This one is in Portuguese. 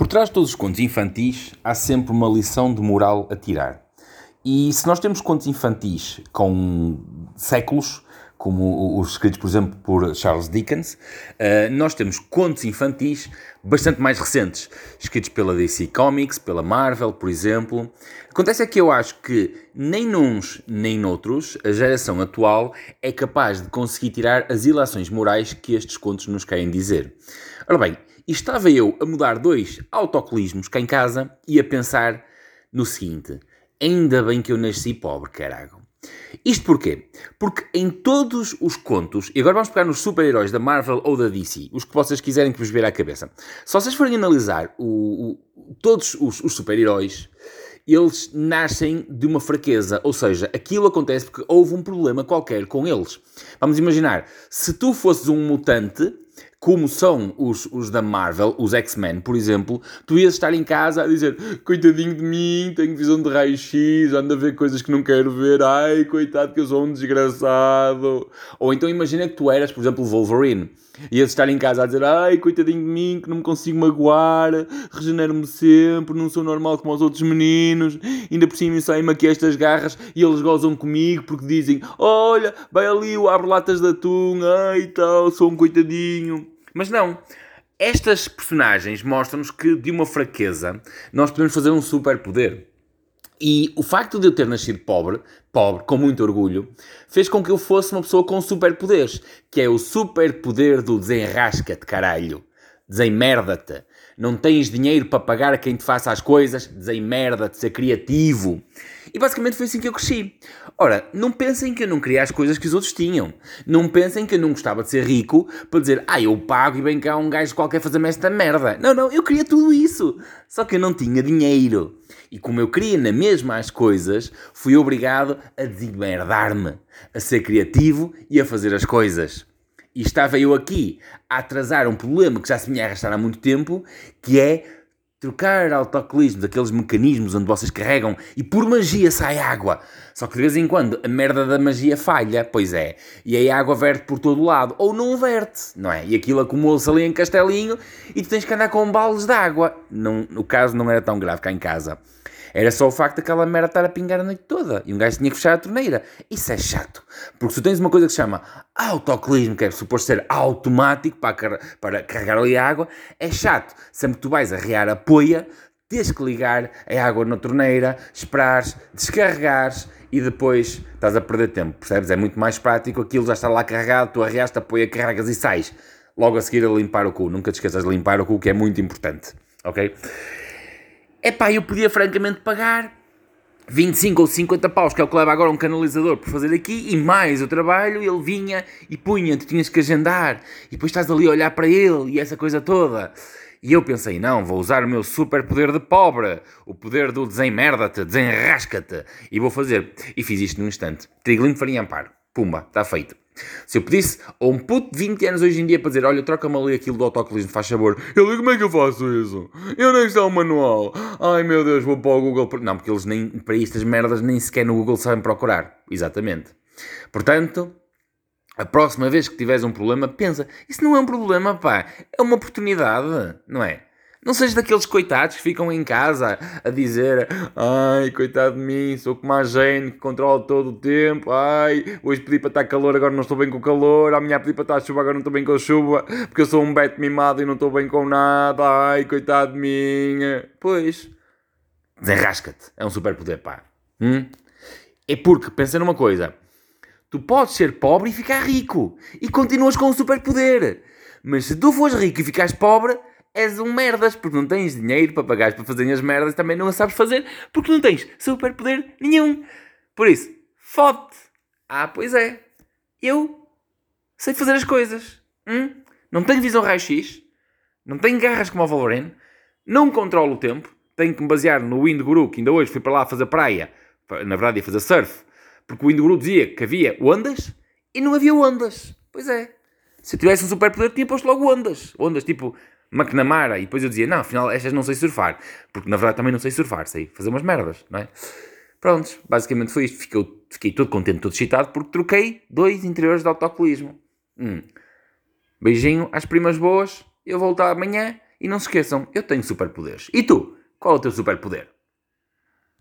Por trás de todos os contos infantis há sempre uma lição de moral a tirar. E se nós temos contos infantis com séculos, como os escritos, por exemplo, por Charles Dickens, eh, nós temos contos infantis bastante mais recentes, escritos pela DC Comics, pela Marvel, por exemplo. Acontece é que eu acho que nem nuns nem noutros a geração atual é capaz de conseguir tirar as ilações morais que estes contos nos querem dizer. Ora bem, estava eu a mudar dois autocolismos cá em casa e a pensar no seguinte: ainda bem que eu nasci pobre, carago. Isto porquê? Porque em todos os contos, e agora vamos pegar nos super-heróis da Marvel ou da DC, os que vocês quiserem que vos vier à cabeça. Se vocês forem analisar o, o, todos os, os super-heróis, eles nascem de uma fraqueza, ou seja, aquilo acontece porque houve um problema qualquer com eles. Vamos imaginar, se tu fosses um mutante, como são os, os da Marvel, os X-Men, por exemplo, tu ias estar em casa a dizer coitadinho de mim, tenho visão de raio-x, ando a ver coisas que não quero ver, ai, coitado que eu sou um desgraçado. Ou então imagina que tu eras, por exemplo, Wolverine. Ias estar em casa a dizer, ai, coitadinho de mim, que não me consigo magoar, regenero-me sempre, não sou normal como os outros meninos, ainda por cima saem-me aqui estas garras e eles gozam comigo porque dizem, olha, vai ali, eu abro latas de atum, ai tal, sou um coitadinho. Mas não. Estas personagens mostram-nos que de uma fraqueza nós podemos fazer um superpoder. E o facto de eu ter nascido pobre, pobre, com muito orgulho, fez com que eu fosse uma pessoa com superpoderes, que é o superpoder do desenrasca-te, caralho. Desemmerda-te. Não tens dinheiro para pagar a quem te faça as coisas? Desemmerda-te, ser criativo. E basicamente foi assim que eu cresci. Ora, não pensem que eu não queria as coisas que os outros tinham. Não pensem que eu não gostava de ser rico para dizer, ah, eu pago e vem cá um gajo qualquer fazer-me esta merda. Não, não, eu queria tudo isso. Só que eu não tinha dinheiro. E como eu queria na mesma as coisas, fui obrigado a desemmerdar-me, a ser criativo e a fazer as coisas. E estava eu aqui a atrasar um problema que já se vinha a arrastar há muito tempo, que é trocar autocolismos, aqueles mecanismos onde vocês carregam e por magia sai água. Só que de vez em quando a merda da magia falha, pois é, e aí a água verte por todo lado, ou não verte, não é? E aquilo acumula-se ali em castelinho e tu tens que andar com baldes de água. Não, o caso não era tão grave cá em casa. Era só o facto daquela merda estar a pingar a noite toda. E um gajo tinha que fechar a torneira. Isso é chato. Porque se tu tens uma coisa que se chama autoclismo, que é suposto ser automático para, para carregar ali a água, é chato. Sempre que tu vais arrear a poia, tens que ligar a água na torneira, esperares, descarregares e depois estás a perder tempo, percebes? É muito mais prático, aquilo já está lá carregado, tu arreaste a poia, carregas e sais. Logo a seguir a limpar o cu. Nunca te esqueças de limpar o cu, que é muito importante, ok? É pá, eu podia francamente pagar 25 ou 50 paus, que é o que leva agora um canalizador por fazer aqui, e mais o trabalho, ele vinha e punha, tu tinhas que agendar, e depois estás ali a olhar para ele e essa coisa toda. E eu pensei, não, vou usar o meu super poder de pobre, o poder do desenmerda-te, desenrasca-te, e vou fazer. E fiz isto num instante. Triglino farinha amparo. Pumba, está feito. Se eu pedisse a um puto de 20 anos hoje em dia para dizer, olha, troca-me ali aquilo do autocolismo, faz favor. Eu digo, como é que eu faço isso? Eu nem sei o manual. Ai meu Deus, vou para o Google. Não, porque eles nem, para estas merdas nem sequer no Google sabem procurar. Exatamente. Portanto, a próxima vez que tiveres um problema, pensa, isso não é um problema, pá, é uma oportunidade, não é? Não sejas daqueles coitados que ficam em casa a dizer Ai, coitado de mim, sou como a Jane que controla todo o tempo. Ai, hoje pedi para estar calor, agora não estou bem com o calor. Amanhã pedi para estar chuva, agora não estou bem com a chuva. Porque eu sou um beto mimado e não estou bem com nada. Ai, coitado de mim. Pois, desenrasca-te. É um super poder, pá. Hum? É porque, pensa numa coisa. Tu podes ser pobre e ficar rico. E continuas com um super poder. Mas se tu fores rico e ficares pobre és um merdas, porque não tens dinheiro para pagar para fazer as merdas, também não a sabes fazer, porque não tens superpoder nenhum. Por isso, fode Ah, pois é. Eu sei fazer as coisas. Hum? Não tenho visão raio-x, não tenho garras como o Wolverine, não controlo o tempo, tenho que me basear no Wind Guru, que ainda hoje fui para lá fazer praia, na verdade ia fazer surf, porque o Wind Guru dizia que havia ondas e não havia ondas. Pois é. Se eu tivesse um superpoder, tinha posto logo ondas. Ondas tipo McNamara, e depois eu dizia, não, afinal estas não sei surfar, porque na verdade também não sei surfar, sei fazer umas merdas, não é? Prontos, basicamente foi isto, fiquei, fiquei todo contente, todo excitado, porque troquei dois interiores de autocolismo. Hum. Beijinho às primas boas, eu volto amanhã E não se esqueçam, eu tenho superpoderes. E tu? Qual é o teu superpoder?